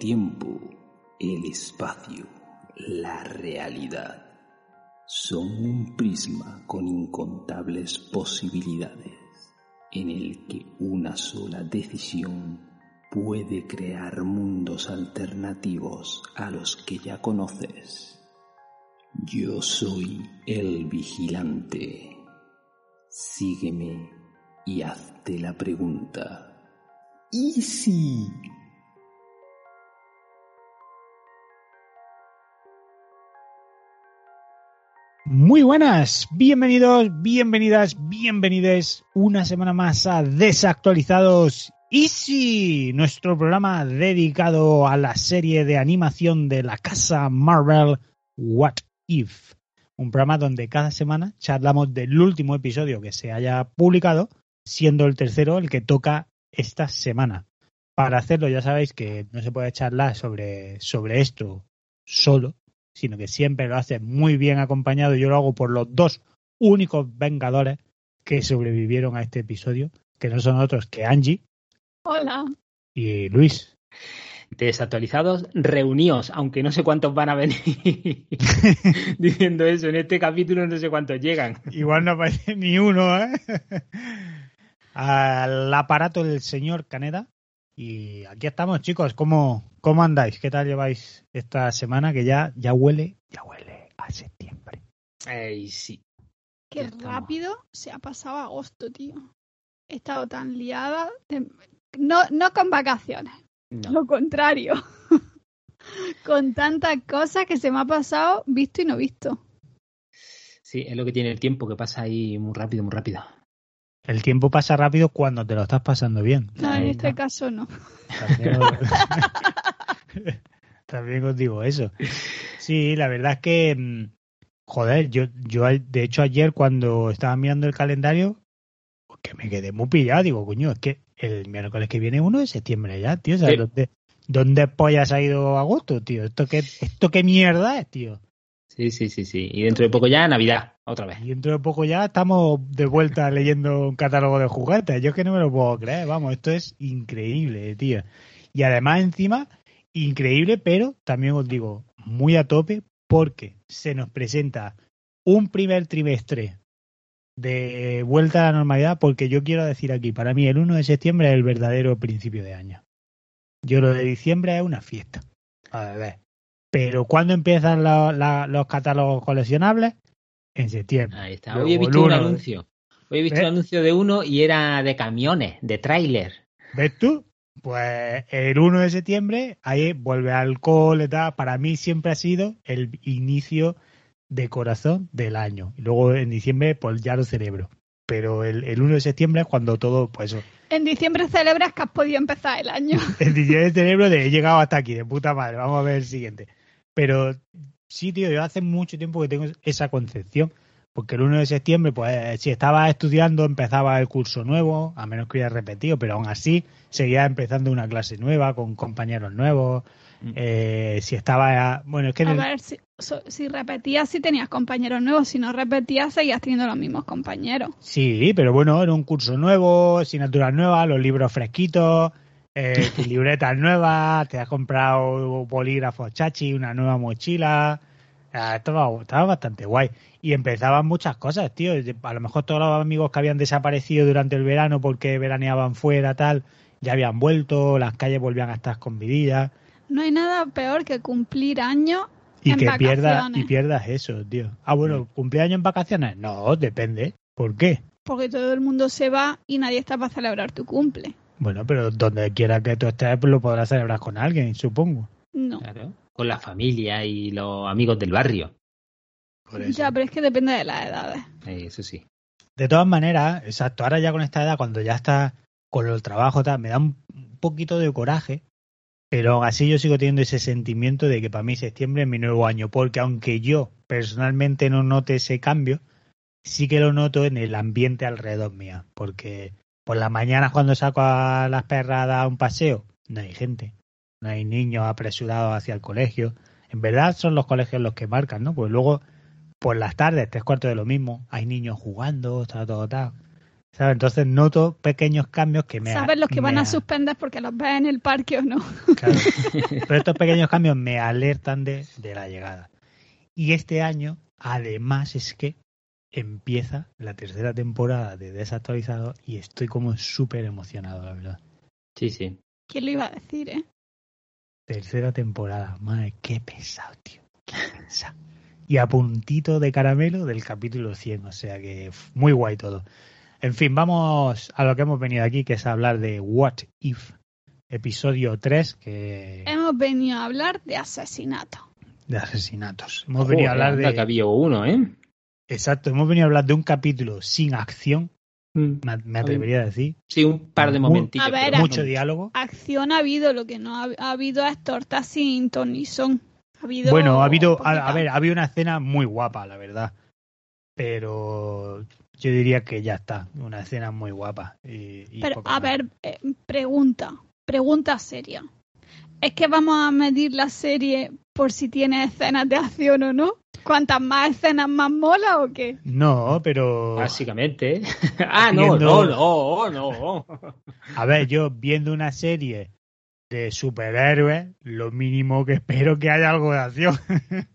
Tiempo, el espacio, la realidad son un prisma con incontables posibilidades en el que una sola decisión puede crear mundos alternativos a los que ya conoces. Yo soy el vigilante. Sígueme y hazte la pregunta. ¿Y si Muy buenas, bienvenidos, bienvenidas, bienvenides una semana más a Desactualizados Easy, nuestro programa dedicado a la serie de animación de la casa Marvel What If. Un programa donde cada semana charlamos del último episodio que se haya publicado, siendo el tercero el que toca esta semana. Para hacerlo ya sabéis que no se puede charlar sobre, sobre esto solo, sino que siempre lo hace muy bien acompañado. Yo lo hago por los dos únicos Vengadores que sobrevivieron a este episodio, que no son otros que Angie Hola. y Luis. desactualizados, reuníos, aunque no sé cuántos van a venir diciendo eso. En este capítulo no sé cuántos llegan. Igual no aparece ni uno, ¿eh? Al aparato del señor Caneda. Y aquí estamos, chicos. ¿Cómo, ¿Cómo andáis? ¿Qué tal lleváis esta semana? Que ya, ya huele, ya huele a septiembre. Ey, sí. Qué Ya estamos. rápido se ha pasado agosto, tío. He estado tan liada. de- No, no con vacaciones, No. lo contrario. con tantas cosas que se me ha pasado visto y no visto. Sí, es lo que tiene el tiempo, que pasa ahí muy rápido, muy rápido. El tiempo pasa rápido cuando te lo estás pasando bien. No, en este caso no. También os, También os digo eso. Sí, la verdad es que, mm, joder, yo, yo de hecho ayer cuando estaba mirando el calendario, pues que me quedé muy pillado, digo, coño, es que el miércoles que viene 1 de septiembre ya, tío, ¿sabes Sí. dónde, dónde pollas ha ido agosto, tío? ¿Esto qué, ¿Esto qué mierda es, tío? Sí, sí, sí, sí. Y dentro de poco ya Navidad, otra vez. Y dentro de poco ya estamos de vuelta leyendo un catálogo de juguetes. Yo es que no me lo puedo creer, vamos, esto es increíble, tío. Y además encima, increíble, pero también os digo, muy a tope, porque se nos presenta un primer trimestre de vuelta a la normalidad, porque yo quiero decir aquí, para mí el 1 de septiembre es el verdadero principio de año. Yo lo de diciembre es una fiesta. A ver. Pero ¿cuándo empiezan la- la- los catálogos coleccionables? En septiembre. Ahí está. Luego Hoy he visto el un anuncio. Hoy he visto un anuncio de uno y era de camiones, de tráiler. ¿Ves tú? Pues el 1 de septiembre, ahí vuelve alcohol y tal. Para mí siempre ha sido el inicio de corazón del año. Y luego en diciembre, pues ya lo celebro. Pero el, el 1 de septiembre es cuando todo, pues eso. En diciembre celebras que has podido empezar el año. El diciembre celebro de he llegado hasta aquí, de puta madre. Vamos a ver el siguiente. Pero sí, tío, yo hace mucho tiempo que tengo esa concepción. Porque el 1 de septiembre, pues si estaba estudiando, empezaba el curso nuevo, a menos que hubiera repetido, pero aún así seguía empezando una clase nueva con compañeros nuevos. Mm. Eh, si estaba. Bueno, es que. A el- ver, si, so- si repetías, si tenías compañeros nuevos. Si no repetías, seguías teniendo los mismos compañeros. Sí, pero bueno, era un curso nuevo, asignaturas nuevas, los libros fresquitos, eh, libretas nuevas, te has comprado bolígrafos chachi, una nueva mochila. Ah, Estaba, estaba bastante guay. Y empezaban muchas cosas, tío. A lo mejor todos los amigos que habían desaparecido durante el verano porque veraneaban fuera, tal, ya habían vuelto, las calles volvían a estar con vidillas. No hay nada peor que cumplir años Y en que pierdas, vacaciones. y pierdas eso, tío. Ah, bueno, ¿cumpleaños en vacaciones? No, depende. ¿Por qué? Porque todo el mundo se va y nadie está para celebrar tu cumple. Bueno, pero donde quiera que tú estés, pues lo podrás celebrar con alguien, supongo. No. Claro. Con la familia y los amigos del barrio. Por eso. Ya, pero es que depende de las edades. Eh, Eso sí. De todas maneras, exacto, ahora ya con esta edad, cuando ya está con el trabajo, tal, me da un poquito de coraje, pero aún así yo sigo teniendo ese sentimiento de que para mí septiembre es mi nuevo año, porque aunque yo personalmente no note ese cambio, sí que lo noto en el ambiente alrededor mía, porque por las mañanas cuando saco a las perras a dar un paseo, no hay gente, no hay niños apresurados hacia el colegio. En verdad son los colegios los que marcan, ¿no? Pues luego por las tardes, tres cuartos de lo mismo, hay niños jugando, está todo tal. ¿Sabes? Entonces noto pequeños cambios que me... Sabes los que van a suspender porque los ves en el parque o no. Claro. Pero estos pequeños cambios me alertan de, de la llegada. Y este año, además, es que empieza la tercera temporada de Desactualizado y estoy como súper emocionado, la verdad. Sí, sí. ¿Quién lo iba a decir, eh? Tercera temporada, madre, qué pesado, tío. Qué pesado. Y a puntito de caramelo del capítulo 100, o sea que muy guay todo. En fin, vamos a lo que hemos venido aquí, que es hablar de What If, episodio 3, que Hemos venido a hablar de asesinato. de asesinatos. Hemos venido a hablar que de... había uno, ¿eh? Exacto, hemos venido a hablar de un capítulo sin acción, Mm. me, me atrevería a decir. Sí, un par de momentitos. A ver, Mucho diálogo. Acción ha habido, lo que no ha, ha habido es torta sin ton ni son. Ha habido Bueno, ha habido, a, a ver, ha habido una escena muy guapa, la verdad. Pero yo diría que ya está, una escena muy guapa. Y, y Pero, a más. ver, eh, pregunta, pregunta seria. ¿Es que vamos a medir la serie por si tiene escenas de acción o no? ¿Cuantas más escenas más mola o qué? No, pero Básicamente. ¿eh? ah, no, Viendo- no, no, no. a ver, yo viendo una serie de superhéroes, lo mínimo que espero que haya algo de acción.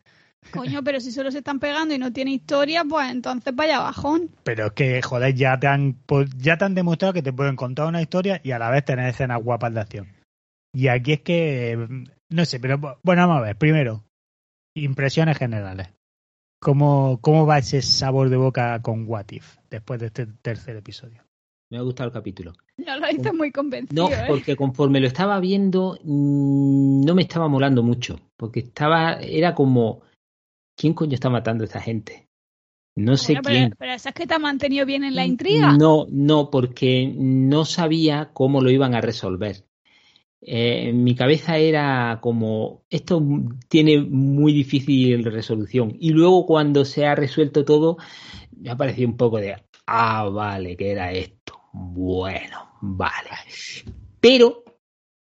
Coño, pero si solo se están pegando y no tiene historia, pues entonces vaya bajón. Pero es que, joder, ya te han po- ya te han demostrado que te pueden contar una historia y a la vez tener escenas guapas de acción. Y aquí es que, no sé, pero bu- bueno, vamos a ver. Primero, impresiones generales. ¿Cómo, cómo va ese sabor de boca con What If después de este tercer episodio? Me ha gustado el capítulo. No lo hice muy convencido, No, ¿eh? porque conforme lo estaba viendo, mm, no me estaba molando mucho. Porque estaba, era como, ¿quién coño está matando a esta gente? No sé Bueno, quién. pero, pero eso es que te ha mantenido bien en la intriga. No, no, porque no sabía cómo lo iban a resolver. Eh, en mi cabeza era como, esto tiene muy difícil resolución. Y luego cuando se ha resuelto todo, me ha parecido un poco de, ah, vale, que era esto. Bueno, vale. Pero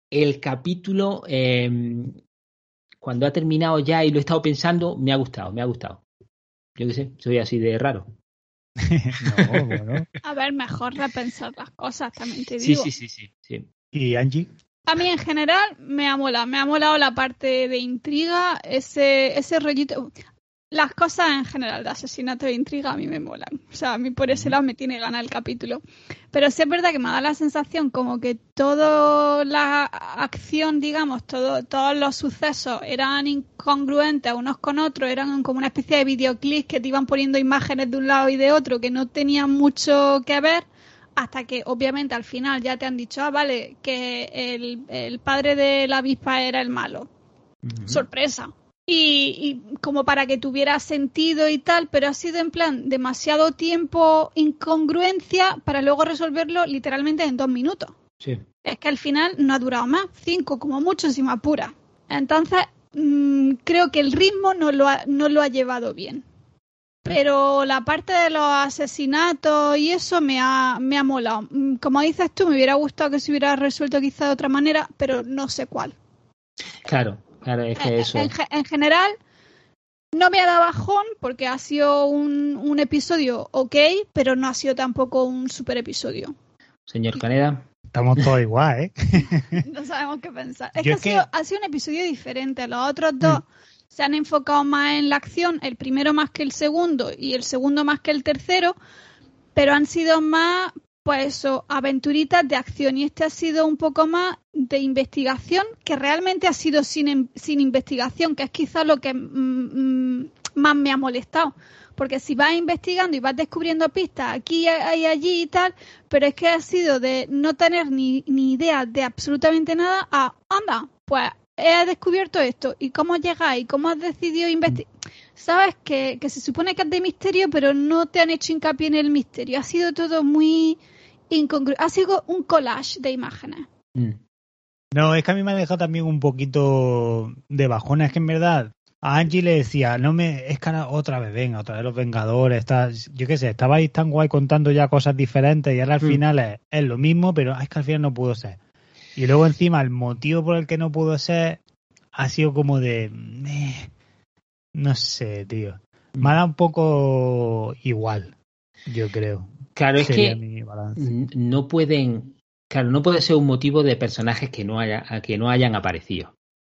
el capítulo, eh, cuando ha terminado ya y lo he estado pensando, me ha gustado, me ha gustado. Yo qué sé, soy así de raro. no, bueno. A ver, mejor repensar las cosas, también te Sí, digo. sí, sí, sí, sí. ¿Y Angie? A mí en general me ha molado, me ha molado la parte de intriga, ese, ese rollito. Las cosas en general de asesinato e intriga a mí me molan. O sea, a mí por ese lado me tiene ganas el capítulo. Pero sí es verdad que me da la sensación como que toda la acción, digamos, todo, todos los sucesos eran incongruentes unos con otros, eran como una especie de videoclips que te iban poniendo imágenes de un lado y de otro que no tenían mucho que ver hasta que obviamente al final ya te han dicho, ah, vale, que el, el padre de la avispa era el malo. Sorpresa. Y, y como para que tuviera sentido y tal, pero ha sido en plan demasiado tiempo incongruencia para luego resolverlo literalmente en dos minutos. Sí. Es que al final no ha durado más, cinco como mucho si me apura. Entonces, mm, creo que el ritmo no lo ha, no lo ha llevado bien. Pero la parte de los asesinatos y eso me ha, me ha molado. Mm, Como dices tú, me hubiera gustado que se hubiera resuelto quizá de otra manera, pero no sé cuál. Claro, claro, es que eso. En, ge- en general, no me ha dado bajón porque ha sido un, un episodio ok, pero no ha sido tampoco un super episodio. Señor Caneda, Estamos todos igual, ¿eh? No sabemos qué pensar. Es Yo que, es ha, que- Sido, ha sido un episodio diferente. Los otros dos se han enfocado más en la acción, el primero más que el segundo y el segundo más que el tercero, pero han sido más, pues eso, aventuritas de acción. Y este ha sido un poco más de investigación, que realmente ha sido sin, sin investigación, que es quizá lo que mm, mm, más me ha molestado. Porque si vas investigando y vas descubriendo pistas aquí y allí y tal, pero es que ha sido de no tener ni, ni idea de absolutamente nada a, anda, pues he descubierto esto y cómo llegáis, cómo has decidido investigar. sabes que, que se supone que es de misterio, pero no te han hecho hincapié en el misterio. Ha sido todo muy incongruo. Ha sido un collage de imágenes. Mm. No, es que a mí me ha dejado también un poquito de bajona. Es que en verdad a Angie le decía, no me, es que ahora otra vez venga, otra vez los Vengadores, está, yo qué sé, estabais tan guay contando ya cosas diferentes y ahora al Mm. final es, es lo mismo, pero es que al final no pudo ser. Y luego encima el motivo por el que no pudo ser ha sido como de, no sé, tío. Me ha dado un poco igual, yo creo. Claro, es que no pueden, claro, no puede ser un motivo de personajes que no haya, que no hayan aparecido.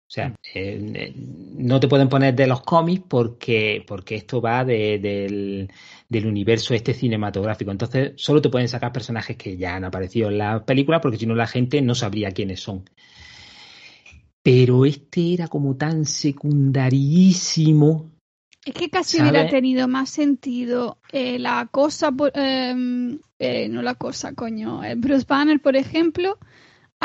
O sea, Mm. eh, no te pueden poner de los cómics porque, porque esto va de- del, del universo este cinematográfico. Entonces, solo te pueden sacar personajes que ya han aparecido en la película porque si no la gente no sabría quiénes son. Pero este era como tan secundarísimo. Es que casi hubiera tenido más sentido eh, la cosa, em, eh, no la cosa, coño, eh, Bruce Banner, por ejemplo,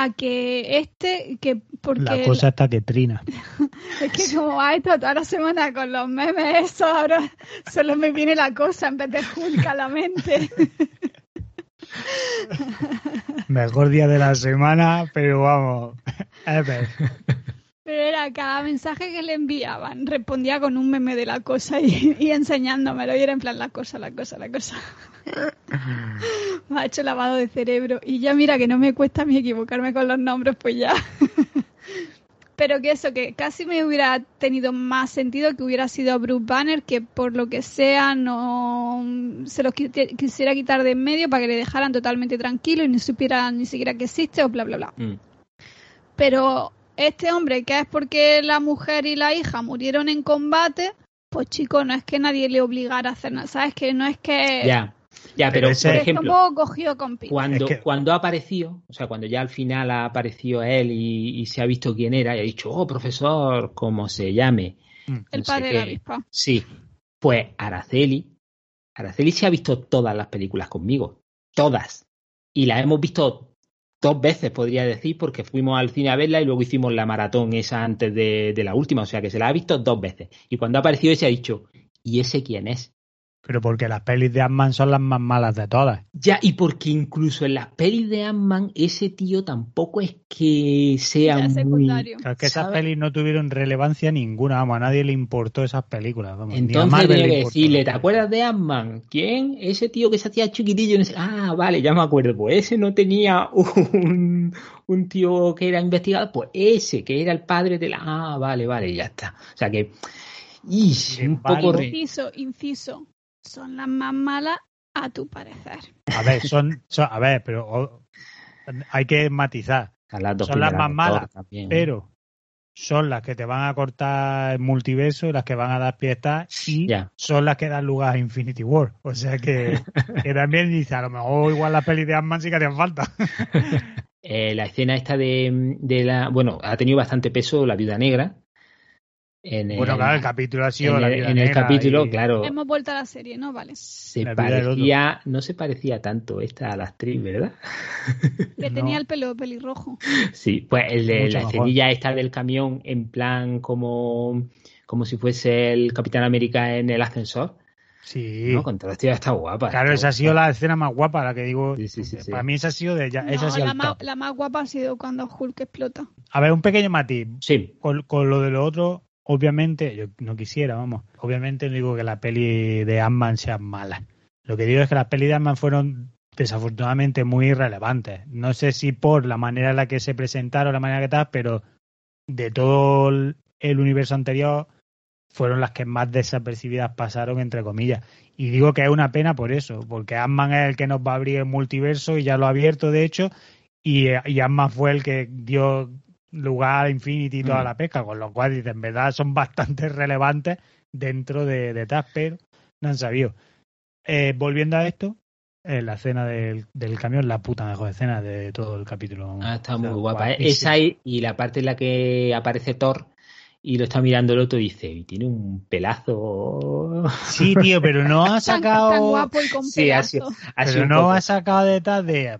a que este, que porque La cosa está que trina. es que como va esto toda la semana con los memes, eso ahora solo me viene la cosa en vez de Hulk a la mente. Mejor día de la semana, pero vamos. ever. Pero era cada mensaje que le enviaban, respondía con un meme de la cosa y, y enseñándomelo. Y era en plan la cosa, la cosa, la cosa. Me ha hecho lavado de cerebro. Y ya mira que no me cuesta a mí equivocarme con los nombres, pues ya. Pero que eso, que casi me hubiera tenido más sentido que hubiera sido Bruce Banner, que por lo que sea no se los quisiera quitar de en medio para que le dejaran totalmente tranquilo y no supiera ni siquiera que existe o bla, bla, bla. Mm. Pero este hombre, que es porque la mujer y la hija murieron en combate, pues chico, no es que nadie le obligara a hacer nada, ¿sabes? Que no es que... ya, Pero pero, ese- por ejemplo, cogido con. Cuando, Es que- cuando ha aparecido, o sea, cuando ya al final ha aparecido él y, y se ha visto quién era y ha dicho, oh, profesor, como se llame. Mm. El no padre de la avispa. Sí, pues Araceli, Araceli se ha visto todas las películas conmigo, todas. Y las hemos visto dos veces, podría decir, porque fuimos al cine a verla y luego hicimos la maratón esa antes de, de la última, o sea que se la ha visto dos veces. Y cuando ha aparecido ese ha dicho, ¿y ese quién es? Pero porque las pelis de Ant-Man son las más malas de todas. Ya, y porque incluso en las pelis de Ant-Man, ese tío tampoco es que sea Ya es muy... Claro, es que esas pelis no tuvieron relevancia ninguna, vamos, a nadie le importó esas películas. Vamos, Entonces le que decirle, ¿te acuerdas de Ant-Man? ¿Quién? Ese tío que se hacía chiquitillo. no sé- Ah, vale, ya me acuerdo. Pues ese no tenía un, un tío que era investigador. Pues ese, que era el padre de la... Ah, vale, vale, ya está. O sea que... Y un Vale. poco... re- Inciso, inciso. Son las más malas a tu parecer. A ver, son, son- a ver, pero o- hay que matizar. a las dos son las más malas, también, ¿eh? Pero son las que te van a cortar el multiverso y las que van a dar fiesta y son las que dan lugar a Infinity War. O sea que, que también dice, a lo mejor igual las pelis de Ant-Man sí que hacían falta. Eh, la escena esta de, de la... Bueno, ha tenido bastante peso la viuda negra. En Bueno, el- claro, el capítulo ha sido en la el, Viuda en el capítulo, y- claro, Hemos vuelto a la serie, ¿no? Vale. se vida parecía, no se parecía tanto esta a la actriz, ¿verdad? Que No. tenía el pelo pelirrojo. Sí, pues el de la escenilla esta del camión en plan como, como si fuese el Capitán América en el ascensor, Sí. ¿no? Con todo esto ya está guapa. Claro, está esa ha sido la escena más guapa, la que digo. Sí, sí, sí, sí. Para mí esa ha sido de ella. esa ha sido la, más, la más guapa ha sido cuando Hulk explota. A ver, un pequeño matiz. Sí, Con, con lo de lo otro, obviamente, yo no quisiera, vamos. Obviamente no digo que la peli de Ant-Man sea mala. Lo que digo es que las pelis de Ant-Man fueron desafortunadamente muy irrelevantes. No sé si por la manera en la que se presentaron, la manera que tal, pero de todo el, universo anterior fueron las que más desapercibidas pasaron, entre comillas. Y digo que es una pena por eso, porque Ant-Man es el que nos va a abrir el multiverso y ya lo ha abierto, de hecho, y, y Ant-Man fue el que dio lugar a Infinity y toda Mm. la pesca, con lo cual, dice, en verdad son bastante relevantes dentro de, de TAS, pero no han sabido. Eh, volviendo a esto, eh, la escena del, del camión, la puta mejor escena de todo el capítulo. ah, está muy guapa. ¿eh? guapísima. Esa y, y la parte en la que aparece Thor y lo está mirando el otro y dice, y tiene un pelazo. Sí, tío, pero no ha sacado... tan guapo y con Sí, ha sido- ha sido Pero un no poco- ha sacado detrás de...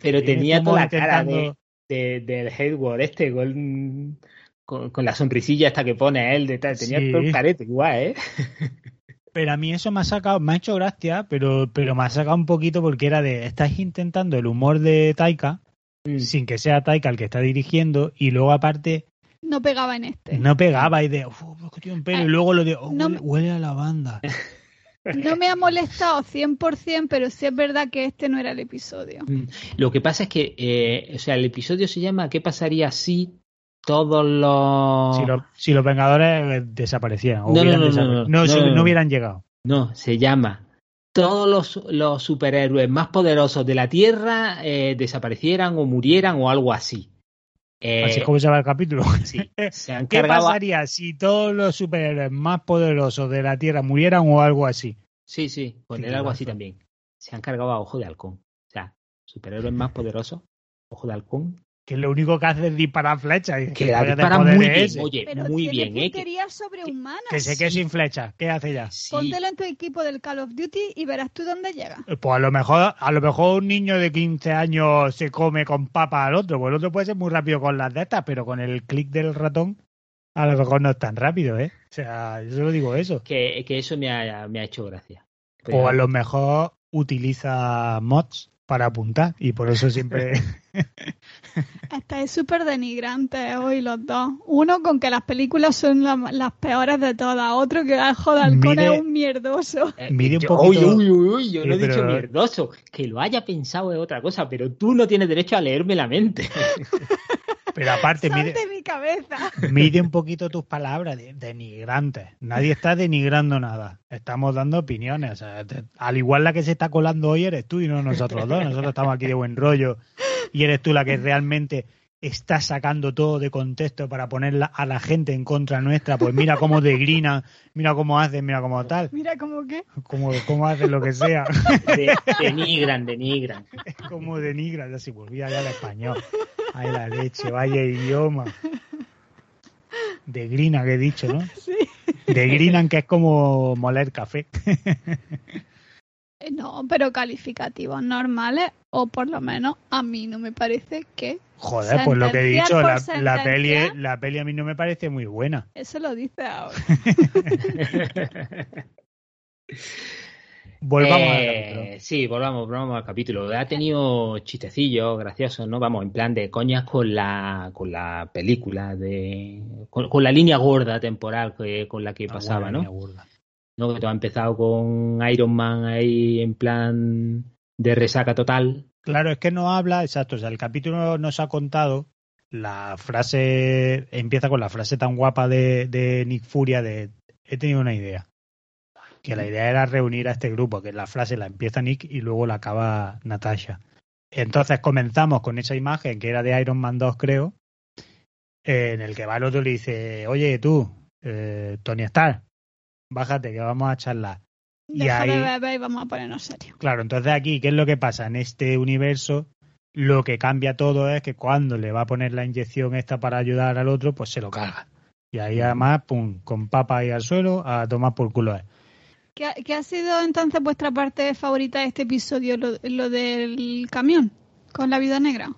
Pero Tiene tenía como toda la cara de, de- del Hayward este, con, con, con la sonrisilla esta que pone él, de tal, tenía Sí. todo el carete igual, ¿eh? Pero a mí eso me ha sacado, me ha hecho gracia, pero, pero me ha sacado un poquito porque era de, estás intentando el humor de Taika, Mm. sin que sea Taika el que está dirigiendo, y luego aparte No pegaba en este. no pegaba y de, uff, un pelo, y luego lo de, oh, no huele, me- huele a lavanda. No me ha molestado 100%, pero sí es verdad que este no era el episodio. Mm. Lo que pasa es que, eh, o sea, el episodio se llama ¿Qué pasaría si todos los... Si, los, si los Vengadores eh, desaparecieran, o No, hubieran no, no, desapare- no, no. no, No, si- no, no no. hubieran llegado. No, se llama todos los, los superhéroes más poderosos de la Tierra eh, desaparecieran o murieran o algo así. Eh, Así es como se va el capítulo. sí, se han ¿Qué a- pasaría si todos los superhéroes más poderosos de la Tierra murieran o algo así? Sí, sí, poner Qué algo así también. Se han cargado a Ojo de Halcón. O sea, superhéroes más poderosos, Ojo de Halcón, Que lo único que hace es disparar flechas. y que ¿qué la dispara muy bien, ese? oye, Pero muy tiene bien, ¿eh? Que- punterías sobrehumanas. Que se quede sí. sin flechas. ¿Qué hace ya? sí. Póntelo en tu equipo del Call of Duty y verás tú dónde llega. Eh, Pues a lo mejor, a lo mejor un niño de 15 años se come con papa al otro, pues el otro puede ser muy rápido con las de estas, pero con el clic del ratón a lo mejor no es tan rápido, ¿eh? O sea, yo solo digo eso. que, que eso me ha, me ha hecho gracia. O a lo mejor utiliza mods para apuntar y por eso siempre... Estáis súper denigrantes hoy los dos. Uno con que las películas son la- las peores de todas. Otro que el Joder Halcón es un mierdoso. Eh, mide un yo- poquito- Uy, uy, uy, uy, yo Sí, no he dicho mierdoso. Que lo haya pensado es otra cosa, pero tú no tienes derecho a leerme la mente. Pero aparte Sal mide, de mi cabeza. mide un poquito tus palabras de, denigrantes. Nadie está denigrando nada. Estamos dando opiniones. O sea, te- al igual la que se está colando hoy eres tú y no nosotros dos. Nosotros estamos aquí de buen rollo y eres tú la que realmente está sacando todo de contexto para ponerla a la gente en contra nuestra. Pues mira cómo degrinan, mira cómo hacen, mira cómo tal, Mira como que. cómo, cómo hacen lo que sea. De- denigran, denigran. como denigran, ya se volvía ya al español. Ay, la leche, vaya idioma. De grina que he dicho, ¿no? Sí. De grinan que es como moler café. Eh, No, pero calificativos normales, o por lo menos a mí no me parece que. Joder, pues lo que he dicho, la, la peli, la peli a mí no me parece muy buena. Eso lo dice ahora. Volvamos al Eh, capítulo. Sí, volvamos, volvamos al capítulo. Ha tenido chistecillos graciosos, ¿no? Vamos, en plan de coñas con la, con la película, de, con, con la línea gorda temporal que, con la que pasaba, ¿no? ¿no? Que todo ha empezado con Iron Man ahí en plan de resaca total. Claro, es que no habla, exacto, o sea, el capítulo nos ha contado la frase, empieza con la frase tan guapa de, de Nick Furia de he tenido una idea. Que la idea era reunir a este grupo, que la frase la empieza Nick y luego la acaba Natasha. Entonces comenzamos con esa imagen que era de Iron Man 2, creo, eh, en el que va el otro y le dice, oye tú, eh, Tony Stark, bájate que vamos a charlar. Y Deja de ahí- beber y vamos a ponernos serios. Claro, entonces aquí, ¿qué es lo que pasa? En este universo, lo que cambia todo es que cuando le va a poner la inyección esta para ayudar al otro, pues se lo caga. Y ahí además, pum, con papa ahí al suelo, a tomar por culo. ¿Qué, ha- qué ha sido entonces vuestra parte favorita de este episodio? Lo, lo del camión con la vida negra.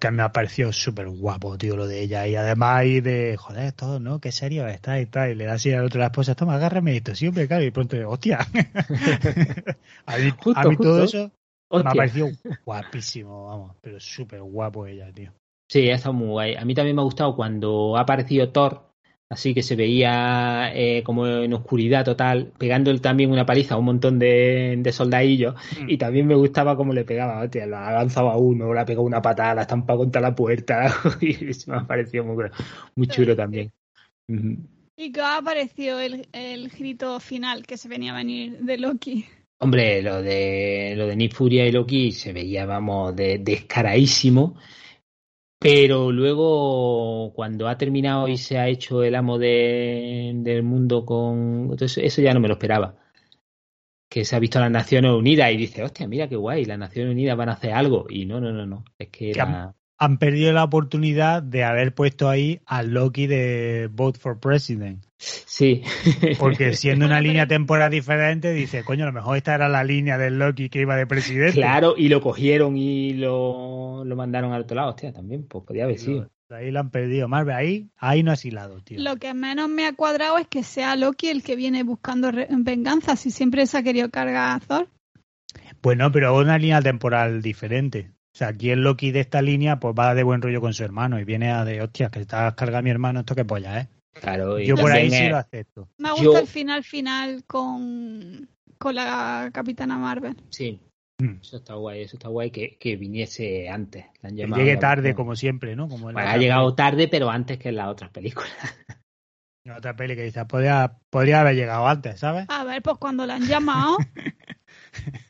Que me ha parecido súper guapo, tío, lo de ella. Y además ahí de, joder, todo, ¿no? Qué serio está y tal. Y le da así al otro a la esposa, toma, agárrame esto. Siempre, claro, y pronto, hostia. a mí, Justo, a mí todo eso me ha parecido guapísimo, vamos. Pero súper guapo ella, tío. Sí, ha estado muy guay. A mí también me ha gustado cuando ha aparecido Thor, así que se veía eh, como en oscuridad total, pegándole también una paliza a un montón de, de soldadillos. Mm. Y también me gustaba cómo le pegaba, hostia, la ha lanzado a uno, le ha pegado una patada, la estampa contra la puerta. y eso me ha parecido muy, muy chulo también. ¿Y qué ha parecido el, el grito final que se venía a venir de Loki? Hombre, lo de lo de Nick Furia y Loki se veía, vamos, de, descaradísimo. Pero luego, cuando ha terminado y se ha hecho el amo de- del mundo con. Entonces, eso ya no me lo esperaba. Que se ha visto a las Naciones Unidas y dice, hostia, mira qué guay, las Naciones Unidas van a hacer algo. Y no, no, no, no. Es que Que era. Han perdido la oportunidad de haber puesto ahí al Loki de Vote for President. Sí. Porque siendo una línea temporal diferente, dice, coño, a lo mejor esta era la línea del Loki que iba de presidente. Claro, y lo cogieron y lo, lo mandaron al otro lado, hostia, también, pues podía haber sido. Ahí lo han perdido. Marvel, ahí, ahí no has hilado, tío. Lo que menos me ha cuadrado es que sea Loki el que viene buscando venganza, si siempre se ha querido cargar a Thor. Bueno, pero una línea temporal diferente. O sea, aquí el Loki de esta línea pues va de buen rollo con su hermano y viene a de, hostia, que está carga mi hermano, esto que polla, ¿eh? Claro, y Yo por ahí sí lo acepto. Me gusta Yo- el final final con, con la Capitana Marvel. Sí, Mm. eso está guay, eso está guay que, que viniese antes. La han Que llamado llegue la- tarde, como siempre, ¿no? Como Bueno, ha otra llegado tarde, pero antes que en las otras películas. en la otra peli que dice, podría, podría haber llegado antes, ¿sabes? A ver, pues cuando la han llamado,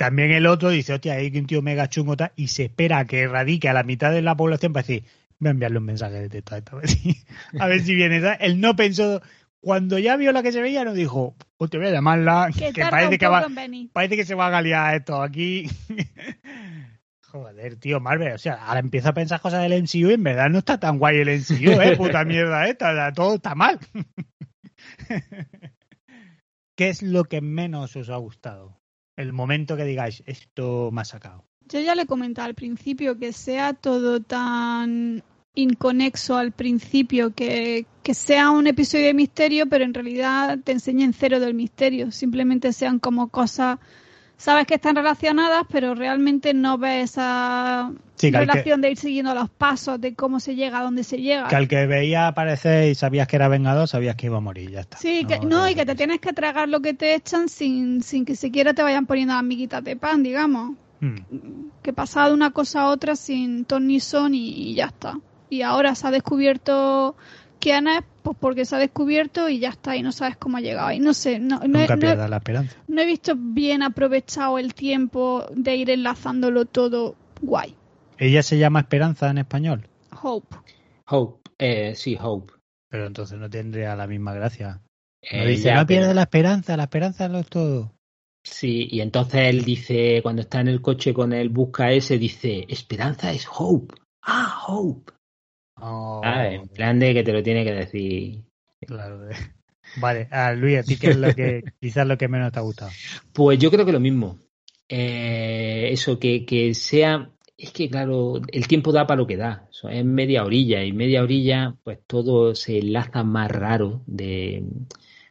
También el otro dice, hostia, hay un tío mega chungo tal, y se espera que erradique a la mitad de la población para decir, voy a enviarle un mensaje de texto a esta, a ver si, a ver si viene. ¿sabes? Él no pensó, cuando ya vio la que se veía, no dijo, pues te voy a llamarla, que que parece que va, parece que se va a galear esto aquí. Joder, tío, Marvel, o sea, ahora empiezo a pensar cosas del MCU y en verdad no está tan guay el MCU, eh, puta mierda esta, todo está mal. ¿Qué es lo que menos os ha gustado? El momento que digáis, esto me ha sacado. Yo ya le comentaba al principio que sea todo tan inconexo al principio, que, que sea un episodio de misterio, pero en realidad te enseñen cero del misterio. Simplemente sean como cosas, sabes que están relacionadas, pero realmente no ves esa Sí, que, relación de ir siguiendo los pasos, de cómo se llega a dónde se llega. que al que veía aparecer y sabías que era vengador, sabías que iba a morir, ya está. Sí, que, no, y que te tienes que tragar lo que te echan sin, sin que siquiera te vayan poniendo las miguitas de pan, digamos. Hmm. que pasaba de una cosa a otra sin ton ni son y ya está. Y ahora se ha descubierto quién es, pues porque se ha descubierto y ya está, y no sabes cómo ha llegado ahí. No sé, no, Nunca he- pierdas la esperanza. no he visto bien aprovechado el tiempo de ir enlazándolo todo guay. Ella se llama Esperanza en español, Hope. Hope, eh, sí, Hope. pero entonces no tendría la misma gracia. No Eh, dice, ya, no pierdas pero- la esperanza, la esperanza lo es todo. Sí, y entonces él dice, cuando está en el coche con el busca ese, dice, Esperanza es Hope. Ah, Hope. Oh, Ah, en plan de que te lo tiene que decir. claro. eh. Vale, a Luis, ¿a ti qué es lo que quizás lo que menos te ha gustado? Pues yo creo que lo mismo. Eh, eso, que, que sea. Es que, claro, el tiempo da para lo que da. Eso es media orilla. Y media orilla, pues todo se enlaza más raro, de,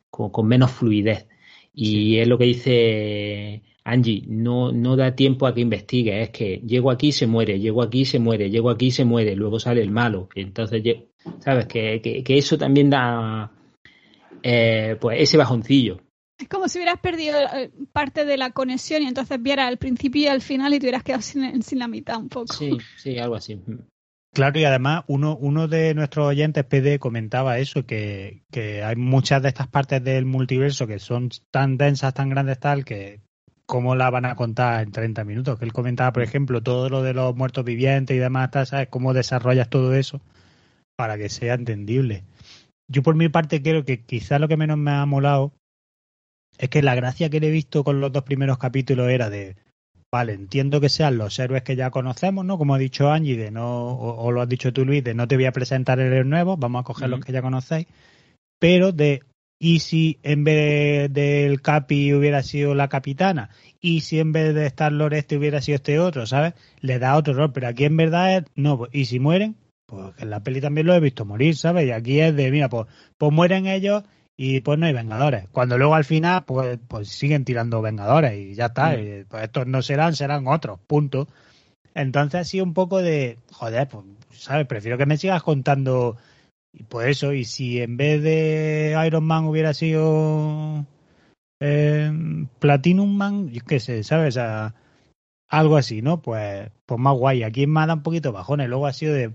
con, con menos fluidez. Y es lo que dice Angie: no, no da tiempo a que investigue. Es que llego aquí, se muere, llego aquí, se muere, llego aquí, se muere, luego sale el malo. Entonces, ¿sabes? Que, que, que eso también da. eh, pues ese bajoncillo. Es como si hubieras perdido eh, parte de la conexión y entonces vieras el principio y el final y te hubieras quedado sin, sin la mitad un poco. Sí, sí, algo así. Claro, y además uno, uno de nuestros oyentes PD comentaba eso, que, que hay muchas de estas partes del multiverso que son tan densas, tan grandes tal, que cómo la van a contar en 30 minutos. Que él comentaba, por ejemplo, todo lo de los muertos vivientes y demás, ¿sabes? Cómo desarrollas todo eso para que sea entendible. Yo por mi parte creo que quizás lo que menos me ha molado es que la gracia que le he visto con los dos primeros capítulos era de, vale, entiendo que sean los héroes que ya conocemos, ¿no? Como ha dicho Angie, de no, o, o lo has dicho tú, Luis, de no te voy a presentar héroes nuevos, vamos a coger los que ya conocéis, pero de, ¿y si en vez del Capi hubiera sido la capitana? ¿Y si en vez de estar Loreste hubiera sido este otro, ¿sabes? Le da otro rol, pero aquí en verdad es, no, pues, ¿y si mueren? Pues en la peli también lo he visto morir, ¿sabes? Y aquí es de, mira, pues, pues mueren ellos y pues no hay vengadores. Cuando luego al final, pues, pues siguen tirando vengadores y ya está. Mm. y, pues estos no serán, serán otros, punto. Entonces sido un poco de, joder, pues, ¿sabes? Prefiero que me sigas contando, y pues eso, y si en vez de Iron Man hubiera sido eh, Platinum Man, yo qué sé, ¿sabes? O algo así, ¿no? Pues, pues más guay. Aquí me ha dado un poquito bajones. Luego ha sido de,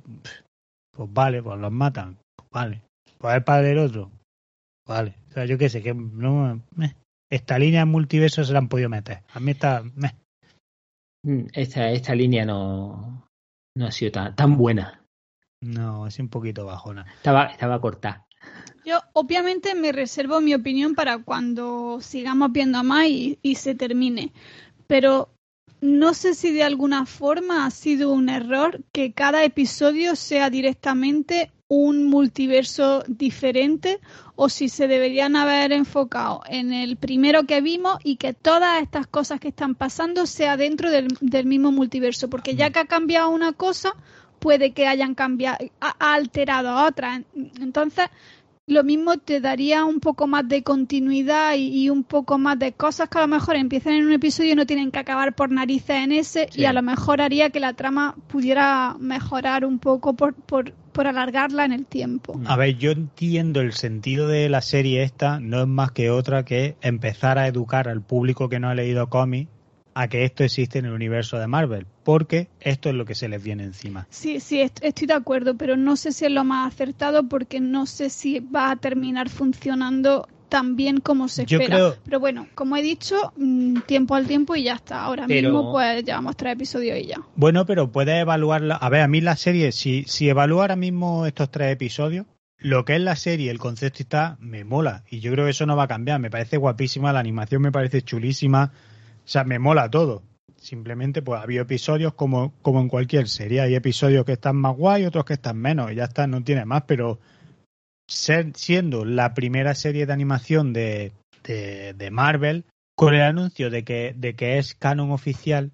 pues vale, pues los matan, pues vale. Pues el padre del otro, vale. O sea, yo qué sé, que no, meh. esta línea de multiverso se la han podido meter. A mí está, meh. Mm, Esta, esta línea no, no ha sido tan, tan buena. No, es un poquito bajona. Estaba, estaba cortada. Yo obviamente me reservo mi opinión para cuando sigamos viendo más y, y se termine, pero no sé si de alguna forma ha sido un error que cada episodio sea directamente un multiverso diferente o si se deberían haber enfocado en el primero que vimos y que todas estas cosas que están pasando sea dentro del, del mismo multiverso, porque ya que ha cambiado una cosa, puede que hayan cambiado, ha, alterado a otras. Entonces, lo mismo te daría un poco más de continuidad y, y un poco más de cosas que a lo mejor empiezan en un episodio y no tienen que acabar por narices en ese Sí. y a lo mejor haría que la trama pudiera mejorar un poco por, por, por alargarla en el tiempo. A ver, yo entiendo el sentido de la serie esta, no es más que otra que empezar a educar al público que no ha leído cómics a que esto existe en el universo de Marvel, porque esto es lo que se les viene encima. Sí, sí, est- estoy de acuerdo, pero no sé si es lo más acertado porque no sé si va a terminar funcionando tan bien como se Yo espera. creo- Pero bueno, como he dicho, mm, tiempo al tiempo y ya está. Ahora Pero- mismo pues llevamos tres episodios y ya. Bueno, pero puedes evaluarla. A ver, a mí la serie, si, si evalúo ahora mismo estos tres episodios, lo que es la serie, el concepto está, me mola. Y yo creo que eso no va a cambiar. Me parece guapísima, la animación me parece chulísima. O sea, me mola todo. Simplemente, pues había episodios como, como en cualquier serie. Hay episodios que están más guay, otros que están menos. Y ya está, no tiene más. Pero siendo la primera serie de animación de, de, de Marvel, con el anuncio de que, de que es canon oficial,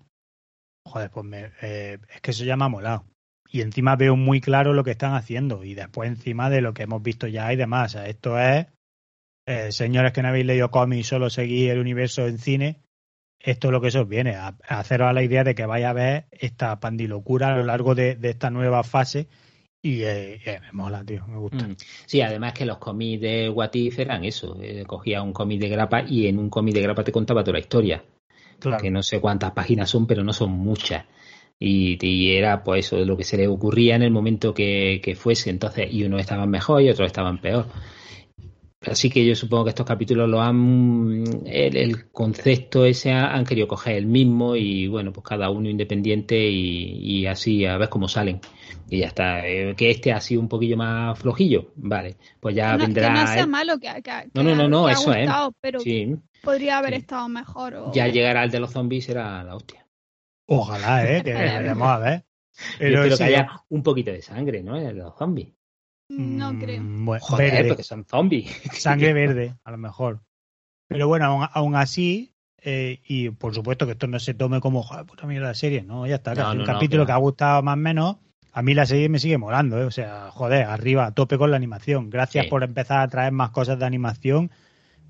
joder, pues me- eh, es que eso ha molado. Y encima veo muy claro lo que están haciendo. Y después encima de lo que hemos visto ya y demás. O esto es, eh, señores que no habéis leído cómics y solo seguís el universo en cine, esto es lo que se os viene, a, a haceros a la idea de que vaya a ver esta pandilocura a lo largo de, de esta nueva fase. Y eh, eh, me mola, tío, me gusta. Mm. Sí, además que los cómics de What If eran eso. eh, cogía un cómic de grapa y en un cómic de grapa te contaba toda la historia. Claro. Que no sé cuántas páginas son, pero no son muchas. Y, y era pues eso, lo que se le ocurría en el momento que, que fuese. Entonces, y unos estaban mejor y otros estaban peor. Así que yo supongo que estos capítulos lo han. El, el concepto ese ha- han querido coger el mismo y bueno, pues cada uno independiente y, y así a ver cómo salen. Y ya está. Eh, que este ha sido un poquillo más flojillo. Vale, pues ya no, vendrá. que no sea él. malo, que, que- que- No, no, no, no, eso es. pero Sí, podría haber Sí. estado mejor. o- ya llegará el de los zombies, será la hostia. Ojalá, ¿eh? Que veremos a ver. Yo Pero espero sí, que haya un poquito de sangre, ¿no? En el de los zombies. No mm, creo. bueno, Joder, verde. porque son zombies. sangre verde, a lo mejor. Pero bueno, aún, aún así, eh, y por supuesto que esto no se tome como, joder, puta mierda la serie, no, ya está, que No, hace un no, capítulo que ha gustado más o menos. A mí la serie me sigue molando, ¿eh? o sea, joder, arriba, a tope con la animación. Gracias Sí. por empezar a traer más cosas de animación,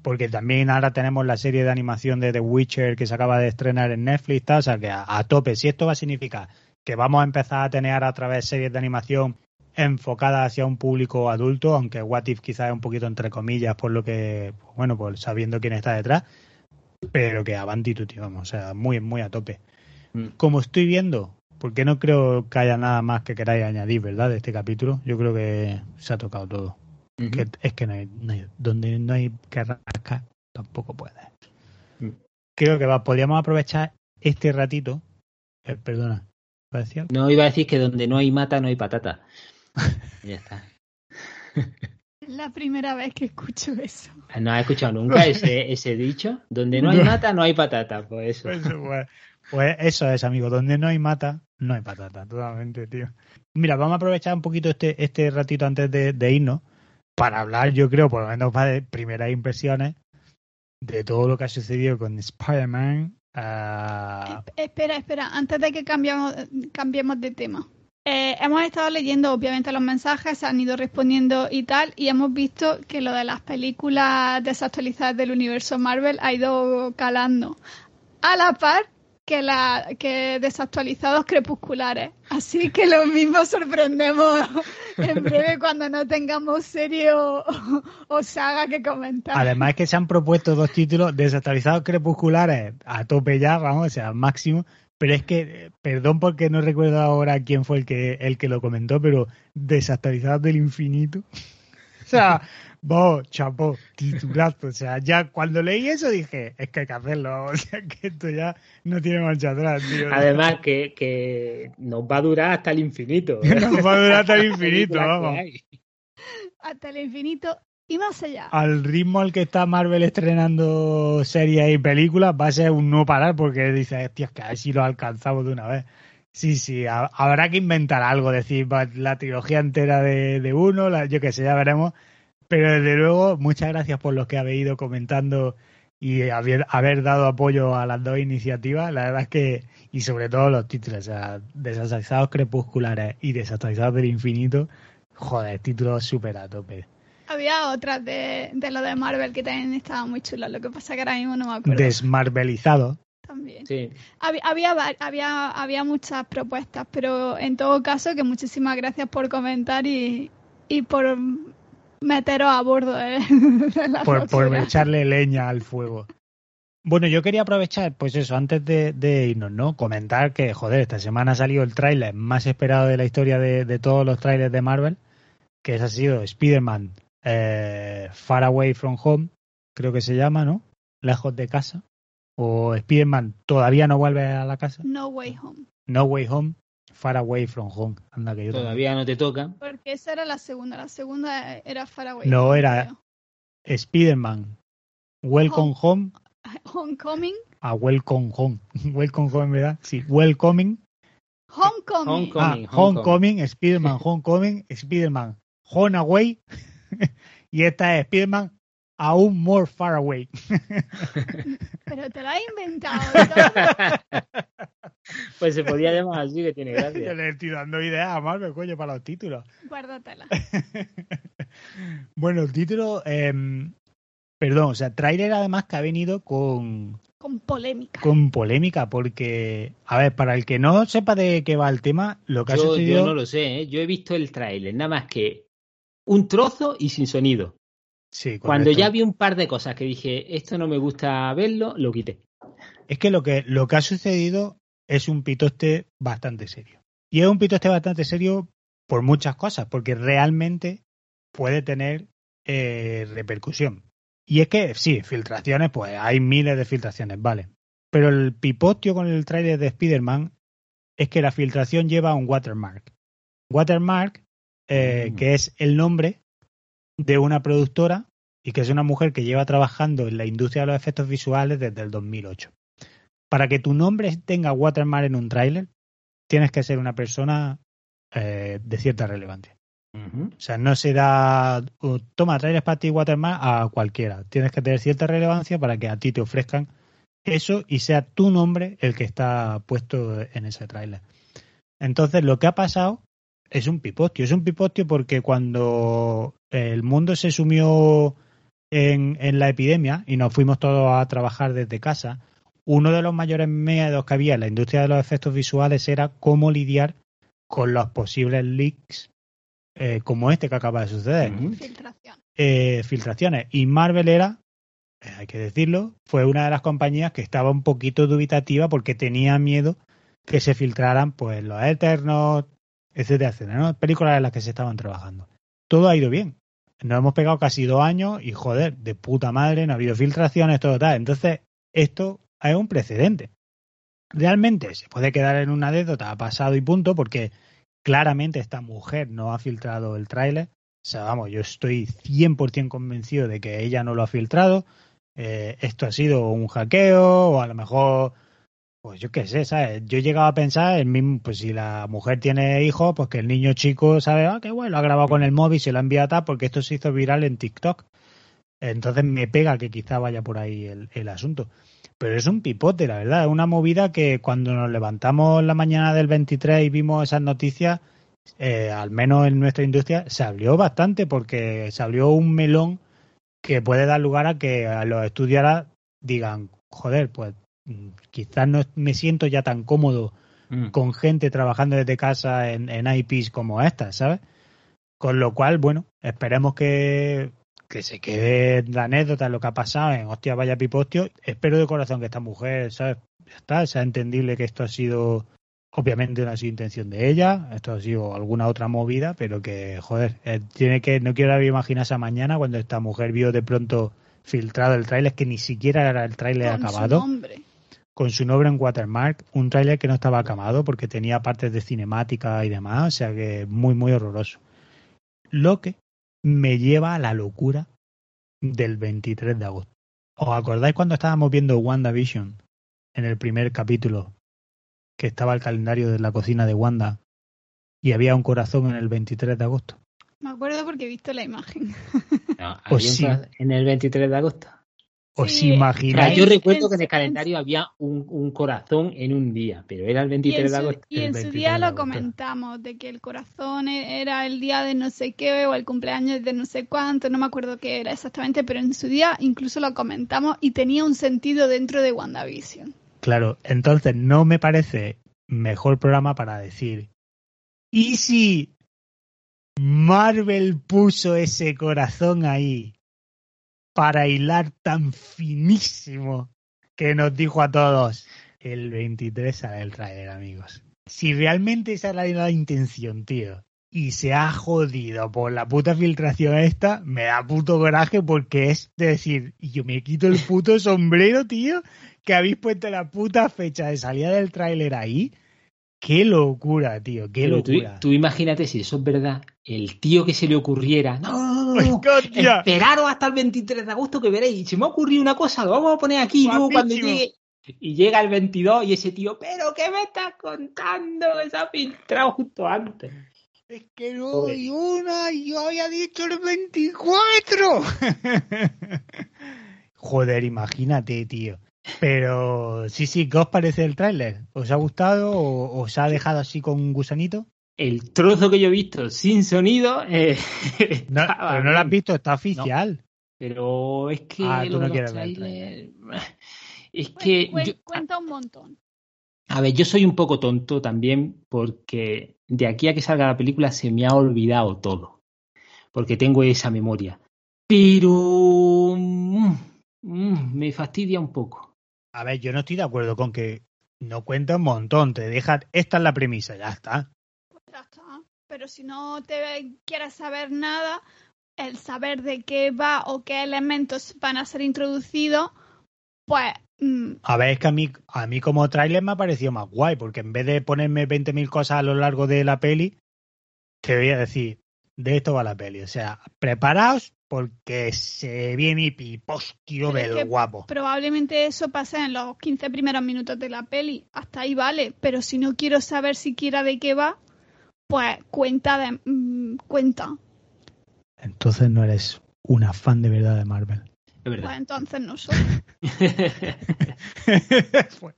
porque también ahora tenemos la serie de animación de The Witcher que se acaba de estrenar en Netflix, tal, o sea, que a, a tope. Si esto va a significar que vamos a empezar a tener a través series de animación enfocadas hacia un público adulto, aunque What If quizás es un poquito entre comillas por lo que, bueno, pues sabiendo quién está detrás, pero que avanti tutti, vamos, o sea, muy, muy a tope. Mm. Como estoy viendo, porque no creo que haya nada más que queráis añadir, ¿verdad? De este capítulo, yo creo que se ha tocado todo. Que es que no hay, no hay- donde no hay que rascar, tampoco puede. Mm. Creo que va, podríamos aprovechar este ratito, eh, perdona. No iba a decir que donde no hay mata, no hay patata. ya está. Es la primera vez que escucho eso. ¿No has escuchado nunca ese, ese dicho? Donde no hay mata, no hay patata. Pues eso. Pues, pues- pues eso es, amigo. Donde no hay mata, no hay patata. Totalmente, tío. Mira, vamos a aprovechar un poquito este, este ratito antes de, de irnos para hablar, yo creo, por lo menos para de primeras impresiones de todo lo que ha sucedido con Spider-Man. ah, Espera, espera, antes de que cambiamos, cambiemos de tema. Eh, hemos estado leyendo, obviamente, los mensajes, se han ido respondiendo y tal, y hemos visto que lo de las películas desactualizadas del universo Marvel ha ido calando a la par que, la, que desactualizados crepusculares. Así que lo mismo sorprendemos en breve cuando no tengamos serie o, o saga que comentar. Además es que se han propuesto dos títulos desactualizados crepusculares a tope ya, vamos, o sea, máximo. Pero es que, eh, perdón porque no recuerdo ahora quién fue el que, el que lo comentó, pero desactualizados del infinito. O sea, vos, chapo, titulazo. O sea, ya cuando leí eso dije, es que hay que hacerlo. O sea, que esto ya no tiene marcha atrás, tío. Además, que, que nos va a durar hasta el infinito. Nos va a durar hasta el infinito, vamos. Hasta el infinito y más allá. al ritmo al que está Marvel estrenando series y películas, va a ser un no parar porque dice, tío, que a ver si lo alcanzamos de una vez. Sí, sí, ha- habrá que inventar algo, decir, la trilogía entera de, de uno, la- yo qué sé, ya veremos. Pero desde luego, muchas gracias por los que habéis ido comentando y haber, haber dado apoyo a las dos iniciativas, la verdad es que, y sobre todo los títulos, o sea, crepusculares y desactualizados del infinito, joder, títulos súper a tope. Había otras de, de lo de Marvel que también estaban muy chulas, lo que pasa que ahora mismo no me acuerdo. Desmarvelizado. también. Sí. Había, había, había, había muchas propuestas, pero en todo caso que muchísimas gracias por comentar y, y por meteros a bordo de, de la por, por echarle leña al fuego. Bueno, yo quería aprovechar, pues eso, antes de, de irnos, ¿no? Comentar que, joder, esta semana ha salido el tráiler más esperado de la historia de, de todos los trailers de Marvel, que ese ha sido Spider-Man eh, Far Away From Home, creo que se llama, ¿no? Lejos de casa. O Spider-Man todavía no vuelve a la casa. No Way Home. No Way Home, Far Away From Home. Anda que yo también. Todavía no te toca. Porque esa era la segunda. La segunda era Far Away. No, Home, era-. Spider-Man Welcome Home Homecoming. a Welcome Home. Welcome Home, ¿verdad? Sí, Welcoming. Homecoming. Homecoming. ah, Homecoming, Spider-Man Homecoming, Spider-Man Home Away. y esta es Spider-Man Aún More Far Away. Pero te lo has inventado. ¿no? pues se podía llamar así, que tiene Yo gracia. le estoy dando ideas a Marvel, coño, para los títulos. Guárdatela. bueno, el título, em, perdón, o sea, tráiler además que ha venido con, Con polémica. con polémica, porque, a ver, para el que no sepa de qué va el tema, lo que ha Yo, sucedido... yo no lo sé, ¿eh? yo he visto el tráiler, nada más que un trozo y sin sonido. Sí, Cuando ya vi un par de cosas que dije, esto no me gusta verlo, lo quité. Es que lo que lo que ha sucedido es un pitoste bastante serio. Y es un pitoste bastante serio por muchas cosas, porque realmente puede tener eh, repercusión. Y es que sí, filtraciones, pues hay miles de filtraciones, vale. Pero el pipostio con el tráiler de Spider-Man es que la filtración lleva un watermark. Watermark, eh, Mm. que es el nombre de una productora y que es una mujer que lleva trabajando en la industria de los efectos visuales desde el 2008. Para que tu nombre tenga watermark en un tráiler, tienes que ser una persona eh, de cierta relevancia. O sea, no se da, toma, trailers para ti watermark a cualquiera. Tienes que tener cierta relevancia para que a ti te ofrezcan eso y sea tu nombre el que está puesto en ese tráiler. Entonces, lo que ha pasado es un pipostio. Es un pipostio porque cuando el mundo se sumió en, en la epidemia y nos fuimos todos a trabajar desde casa, uno de los mayores miedos que había en la industria de los efectos visuales era cómo lidiar con los posibles leaks eh, como este que acaba de suceder. Filtración. eh, filtraciones. Y Marvel era, eh, hay que decirlo, fue una de las compañías que estaba un poquito dubitativa porque tenía miedo que se filtraran pues los Eternos, etcétera, etcétera, ¿no? Películas en las que se estaban trabajando. Todo ha ido bien. Nos hemos pegado casi dos años y joder, de puta madre, no ha habido filtraciones, todo tal. Entonces, esto es un precedente. Realmente se puede quedar en una anécdota, ha pasado y punto, porque claramente esta mujer no ha filtrado el tráiler. O sea, vamos, yo estoy 100% convencido de que ella no lo ha filtrado. Eh, esto ha sido un hackeo o a lo mejor, pues yo qué sé, ¿sabes? Yo he llegado a pensar, el mismo, pues si la mujer tiene hijos, pues que el niño chico sabe, ah, qué bueno, lo ha grabado con el móvil, se lo ha enviado a tal, porque esto se hizo viral en TikTok. Entonces me pega que quizá vaya por ahí el, asunto. Pero es un pipote, la verdad. Es una movida que cuando nos levantamos la mañana del 23 y vimos esas noticias, eh, al menos en nuestra industria, se abrió bastante porque se abrió un melón que puede dar lugar a que a los estudios ahora digan, joder, pues quizás no me siento ya tan cómodo Mm. con gente trabajando desde casa en, en IPs como esta, ¿sabes? Con lo cual, bueno, esperemos que, que se quede la anécdota, lo que ha pasado en hostia, vaya pipostio. Espero de corazón que esta mujer, ¿sabes? Ya está, sea entendible que esto ha sido, obviamente no ha sido intención de ella, esto ha sido alguna otra movida, pero que, joder, eh, tiene que, no quiero imaginarse a mañana cuando esta mujer vio de pronto filtrado el tráiler, que ni siquiera era el tráiler su acabado nombre. Con su nombre en Watermark, un tráiler que no estaba acabado porque tenía partes de cinemática y demás, o sea que muy, muy horroroso. Lo que me lleva a la locura del 23 de agosto. ¿Os acordáis cuando estábamos viendo WandaVision en el primer capítulo? Que estaba el calendario de la cocina de Wanda y había un corazón en el 23 de agosto. Me acuerdo porque he visto la imagen. No, Pues sí. en el 23 de agosto. ¿Os Sí, O imagináis? sea, yo recuerdo en- que en el en- calendario había un, un corazón en un día, pero era el Y 23 en, de su, agosto. y en su 23 día de lo agosto. comentamos, de que el corazón e- era el día de no sé qué o el cumpleaños de no sé cuánto, no me acuerdo qué era exactamente, pero en su día incluso lo comentamos y tenía un sentido dentro de WandaVision. Claro, entonces no me parece mejor programa para decir. ¿Y si Marvel puso ese corazón ahí para hilar tan finísimo que nos dijo a todos? El 23 sale el trailer, amigos. Si realmente esa era la intención, tío, y se ha jodido por la puta filtración esta, me da puto coraje porque es decir, y yo me quito el puto sombrero, tío, que habéis puesto la puta fecha de salida del tráiler ahí. Qué locura, tío, qué Pero locura. tú imagínate si eso es verdad, el tío que se le ocurriera, no, no, esperaros hasta el 23 de agosto que veréis, se me ha ocurrido una cosa, lo vamos a poner aquí, y luego cuando llegue, y llega el 22 y ese tío, pero ¿qué me estás contando? Se ha filtrado justo antes. Es que no hay una, yo había dicho el 24. Joder, imagínate, tío. Pero sí, sí, ¿qué os parece el tráiler? ¿Os ha gustado o os ha dejado así con un gusanito? El trozo que yo he visto sin sonido, eh, No, estaba pero no lo has visto, está oficial. Pero es que Ah, tú lo no quieres ver el trailers, es Cuen- que yo- cuenta un montón. A ver, yo soy un poco tonto también porque de aquí a que salga la película se me ha olvidado todo. Porque tengo esa memoria. Pero mm, mm, me fastidia un poco. A ver, yo no estoy de acuerdo con que no cuenta un montón, te deja, esta es la premisa, ya está. Ya está. Pero si no te quieres saber nada, el saber de qué va o qué elementos van a ser introducidos, pues mm, A ver, es que a mí, a mí como tráiler me ha parecido más guay, porque en vez de ponerme 20.000 cosas a lo largo de la peli, te voy a decir, de esto va la peli. O sea, preparaos porque se viene es del que- guapo. probablemente eso pase en los 15 primeros minutos de la peli. Hasta ahí vale. Pero si no quiero saber siquiera de qué va, pues cuenta de mm, cuenta. Entonces no eres una fan de verdad de Marvel. Es Pues verdad. entonces no soy. bueno,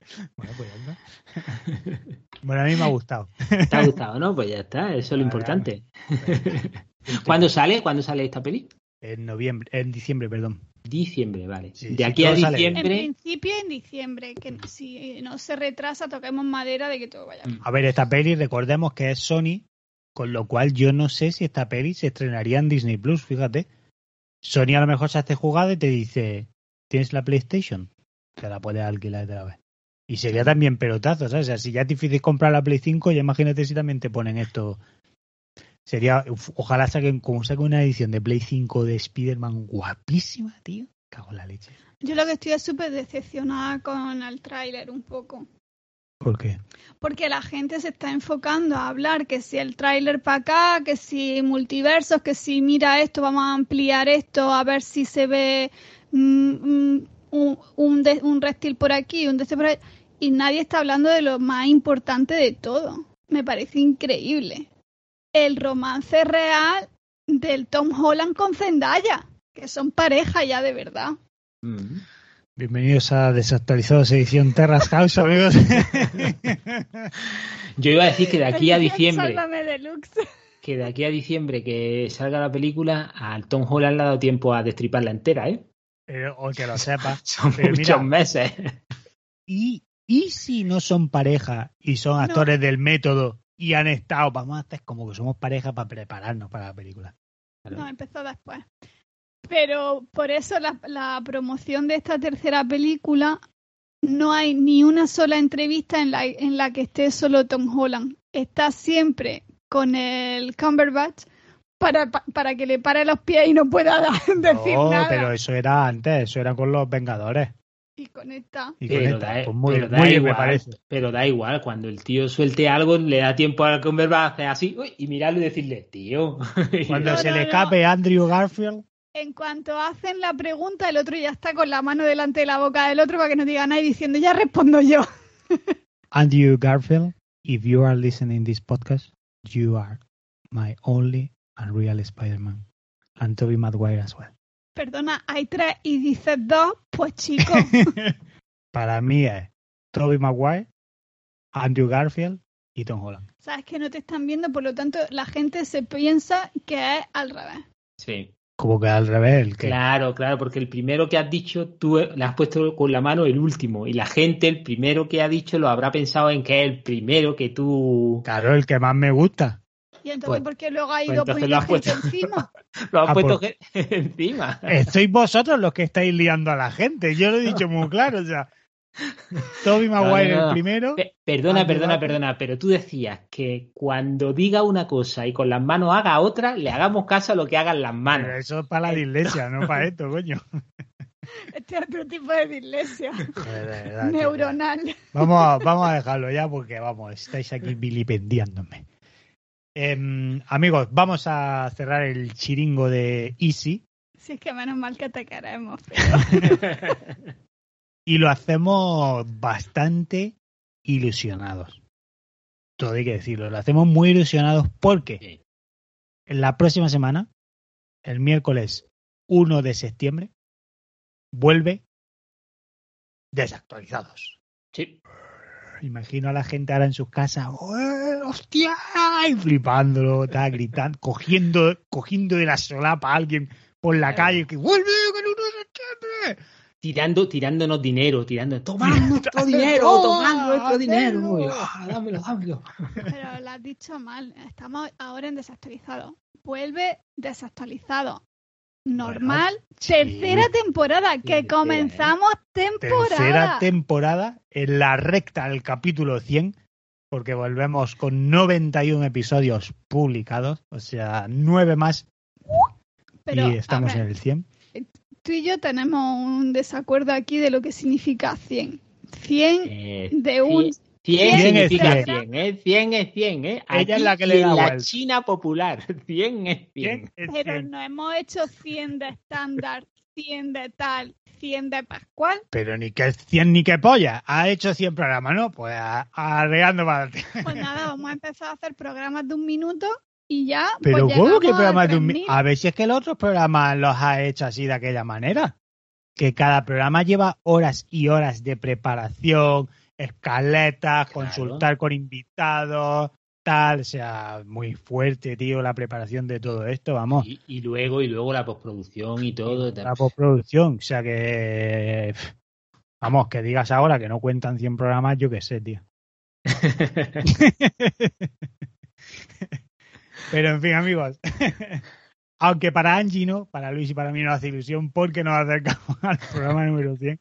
pues ya está. Bueno, a mí me ha gustado. ¿Te ha gustado, no? Pues ya está, eso es lo importante. ¿Cuándo sale? ¿Cuándo sale esta peli? En noviembre, en diciembre, perdón. Diciembre, vale. Sí, de sí, aquí a bien. En diciembre. principio en diciembre, que si no se retrasa, toquemos madera de que todo vaya bien. A ver, esta peli, recordemos que es Sony, con lo cual yo no sé si esta peli se estrenaría en Disney Plus, fíjate. Sony a lo mejor se hace jugada y te dice, ¿tienes la PlayStation? Te la puedes alquilar de la vez. Y sería también pelotazo, ¿sabes? O sea, si ya es difícil comprar la Play 5, ya imagínate si también te ponen esto. Sería, ojalá saquen, como saquen una edición de Play 5 de Spider-Man guapísima, tío. Cago en la leche. Yo lo que estoy es súper decepcionada con el tráiler un poco. ¿Por qué? Porque la gente se está enfocando a hablar que si el tráiler para acá, que si multiversos, que si mira esto, vamos a ampliar esto, a ver si se ve mm, mm, un, un, de- un reptil por aquí, un de este por ahí. Y nadie está hablando de lo más importante de todo. Me parece increíble. El romance real del Tom Holland con Zendaya, que son pareja ya de verdad. Mm. Bienvenidos a Desactualizados edición Terras House, amigos. Yo iba a decir que de aquí a diciembre, Sálvame Deluxe. que de aquí a diciembre que salga la película, al Tom Holland le ha dado tiempo a destriparla entera, ¿eh? Pero, o que lo sepa. Son Pero muchos mira, meses. ¿Y, ¿Y si no son pareja y son No. actores del método y han estado, vamos a hacer como que somos pareja para prepararnos para la película? No, empezó después. Pero por eso la, la promoción de esta tercera película no hay ni una sola entrevista en la, en la que esté solo Tom Holland. Está siempre con el Cumberbatch para, pa- para que le pare los pies y no pueda decir No, nada. pero eso era antes, eso era con los Vengadores. Y con esta. Y Pero esta, da, pues muy, pero da muy bien, me igual, parece. pero da igual, cuando el tío suelte algo, le da tiempo al Cumberbatch a hacer así uy, y mirarlo y decirle, tío. Cuando No, se no, le no. escape Andrew Garfield, En cuanto hacen la pregunta, el otro ya está con la mano delante de la boca del otro para que no diga nada y diciendo, ya respondo yo. Andrew Garfield, if you are listening this podcast, you are my only and real Spider-Man. And Tobey Maguire as well. Perdona, hay tres y dices dos, pues chico. Para mí es Toby Maguire, Andrew Garfield y Tom Holland. Sabes que no te están viendo, por lo tanto la gente se piensa que es al revés. Sí. Como que al revés, el que Claro, claro, porque el primero que has dicho, tú le has puesto con la mano el último. Y la gente, el primero que ha dicho, lo habrá pensado en que es el primero que tú. Claro, el que más me gusta. Y entonces, Pues- ¿por qué luego ha pues ido lo has gente puesto. encima? Lo has Ah, puesto por- encima. Eh, Sois vosotros los que estáis liando a la gente. Yo lo he dicho muy claro. O sea, Toby Maguire no, no. el primero. Pe- Perdona, perdona, perdona, pero tú decías que cuando diga una cosa y con las manos haga otra, le hagamos caso a lo que hagan las manos. Pero eso es para la dislexia, no para esto, coño. Este es otro tipo de dislexia Joder, de verdad, tío. neuronal. Vamos, a- vamos a dejarlo ya porque, vamos, estáis aquí vilipendiándome. Em, amigos, vamos a cerrar el chiringo de Easy Si es que menos mal que te queremos. pero- y lo hacemos bastante ilusionados. Todo hay que decirlo, lo hacemos muy ilusionados porque Sí. en la próxima semana, el miércoles 1 de septiembre, vuelve desactualizados. Sí. Imagino a la gente ahora en sus casas, "¡Eh, ¡hostia! Y flipándolo, tal, gritando, cogiendo, cogiendo de la solapa a alguien por la calle que vuelve con el 1 de septiembre. Tirando, tirándonos dinero, tirando. Tomad nuestro dinero, Toma, tomad nuestro dinero. hazlo. Y, "Ah, dámelo, dámelo. Pero lo has dicho mal. Estamos ahora en desactualizado. Vuelve desactualizado. Normal. sí. Tercera temporada. Que tercera, comenzamos temporada. Tercera temporada en la recta del capítulo 100, porque volvemos con 91 episodios publicados, o sea, nueve más Pero, y estamos ver, en el 100. tú y yo tenemos un desacuerdo aquí de lo que significa 100. 100 Eh, de un... 100 Cien es significa cien. 100, ¿eh? 100 es 100, ¿eh? Ella es Aquí la que le da en la vuelta. China popular, 100 es 100. 100 es Pero 100. no hemos hecho 100 de estándar, 100 de tal, 100 de Pascual. Pero ni que 100 ni que polla. Ha hecho 100 programas, ¿no? Pues arreglando para. Pues nada, vamos a empezar a hacer programas de un minuto y ya. Pero pues ¿cómo que programas de un mi- 3000. A ver si es que los otros programas los ha hecho así de aquella manera. Que cada programa lleva horas y horas de preparación, escaletas, Claro. consultar con invitados, tal. O sea, muy fuerte, tío, la preparación de todo esto, vamos. Y, y luego, y luego la postproducción y todo. La postproducción. O sea que. Vamos, que digas ahora que no cuentan 100 programas, yo qué sé, tío. Pero en fin, amigos. Aunque para Angie no, para Luis y para mí nos hace ilusión porque nos acercamos al programa número 100.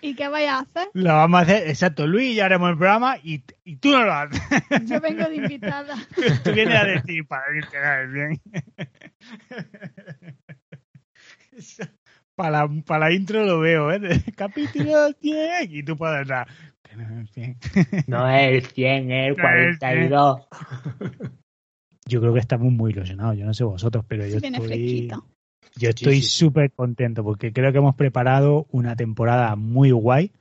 ¿Y qué vayas a hacer? Lo vamos a hacer, exacto, Luis y yo haremos el programa y, y tú no lo haces. Yo vengo de invitada. Tú vienes a decir para que te hagas bien. Para la, para la intro lo veo, ¿eh? Capítulo 100 y tú puedes dar. que no es 100. No es el 100, es el No es el 42. Yo creo que estamos muy ilusionados, yo no sé vosotros, pero yo Viene estoy, fresquito. Yo estoy Sí, sí, sí. súper contento porque creo que hemos preparado una temporada muy guay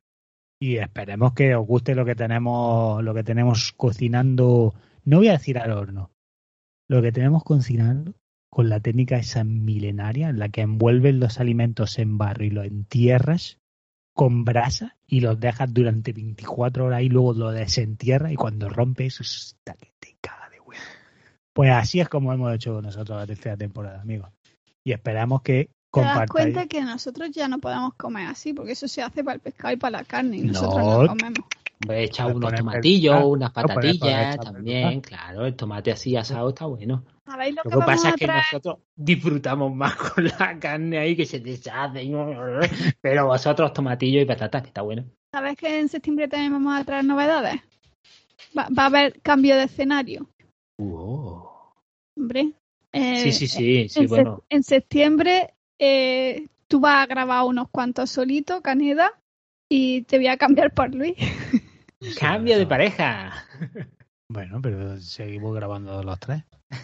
y esperemos que os guste lo que tenemos, lo que tenemos cocinando, no voy a decir al horno, lo que tenemos cocinando con la técnica esa milenaria en la que envuelves los alimentos en barro y los entierras con brasa y los dejas durante 24 horas y luego lo desentierras y cuando rompes, hostia, que te caga de huevo. Pues así es como hemos hecho nosotros la tercera temporada, amigos. Y esperamos que Te das cuenta que nosotros ya no podemos comer así, porque eso se hace para el pescado y para la carne, y nosotros No. no, comemos. Hombre, echa unos tomatillos, unas patatillas también, claro, el tomate así asado está bueno. ¿Sabéis lo, Lo que pasa es que nosotros disfrutamos más con la carne ahí que se deshace, pero vosotros tomatillos y patatas, que está bueno. ¿Sabes que en septiembre también vamos a traer novedades? Va, va a haber cambio de escenario, hombre. Eh, Sí, sí, sí, sí, en, sep- bueno. en septiembre eh, tú vas a grabar unos cuantos solitos, Caneda, y te voy a cambiar por Luis. Cambio de pareja. Bueno, pero seguimos grabando los tres.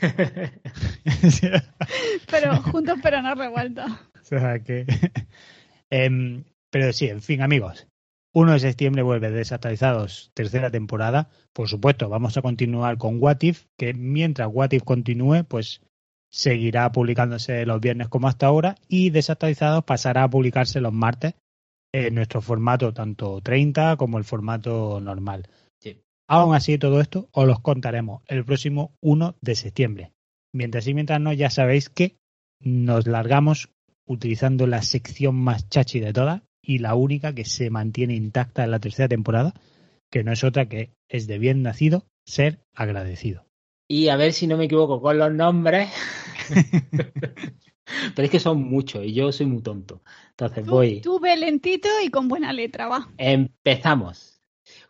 Pero juntos, pero no revueltos. O sea que. Em, pero sí, en fin, amigos. 1 de septiembre vuelve desactualizados, tercera temporada. Por supuesto, vamos a continuar con What If, que mientras What If continúe, pues seguirá publicándose los viernes como hasta ahora y Desactualizados pasará a publicarse los martes en nuestro formato tanto 30 como el formato normal. Sí. Aún así, todo esto os los contaremos el próximo 1 de septiembre. Mientras y mientras no, ya sabéis que nos largamos utilizando la sección más chachi de todas y la única que se mantiene intacta en la tercera temporada, que no es otra que es de bien nacido ser agradecido. Y a ver si no me equivoco con los nombres. Pero es que son muchos y yo soy muy tonto. Entonces Tú, voy. tú ve lentito y con buena letra, va. Empezamos.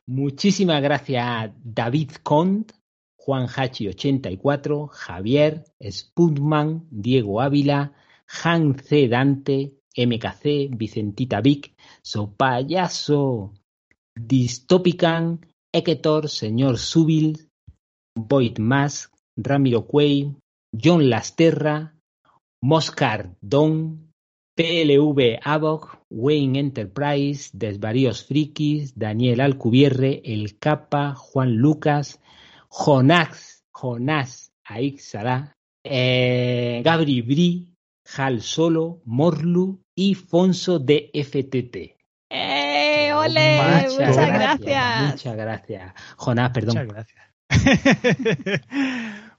Muchísimas gracias a David Cont, Juan Hachi 84, Javier, Spudman, Diego Ávila, Han C. Dante, MKC, Vicentita Vic, Sopayaso, Distopican, Eketor, Señor Subil, Void Mask, Ramiro Cuey, John Lasterra, Moscar Don, PLV Avoc, Wayne Enterprise, Desvaríos Frikis, Daniel Alcubierre, El Capa, Juan Lucas, Jonás, Jonás Aixará, eh, Gabri Bri, Hal Solo, Morlu y Fonso de FTT. ¡Eh! ¡Ole! Muchas Muchas, gracias, gracias. Muchas gracias. Jonás, perdón. Muchas gracias.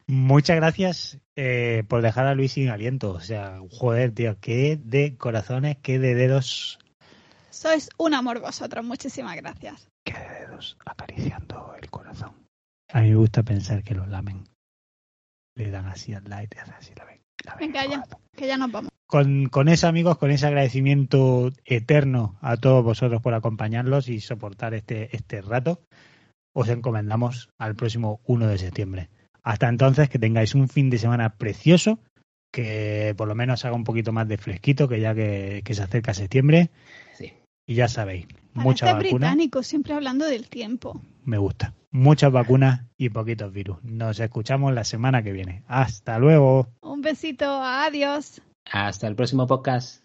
Muchas gracias eh, por dejar a Luis sin aliento. O sea, joder, tío, qué de corazones, qué de dedos, Sois un amor vosotros. Muchísimas gracias. qué de dedos acariciando el corazón. A mí me gusta pensar que los lamen. Le dan así al light así la ven. la ven, Venga, ya, que ya nos vamos. Con, con eso, amigos, con ese agradecimiento eterno a todos vosotros por acompañarlos y soportar este, este rato, os encomendamos al próximo 1 de septiembre. Hasta entonces, que tengáis un fin de semana precioso, que por lo menos haga un poquito más de fresquito, que ya que, que se acerca septiembre. Sí. Y ya sabéis, mucha vacuna, británico, siempre hablando del tiempo. me gusta. Muchas vacunas y poquitos virus. Nos escuchamos la semana que viene. Hasta luego. Un besito, adiós. Hasta el próximo podcast.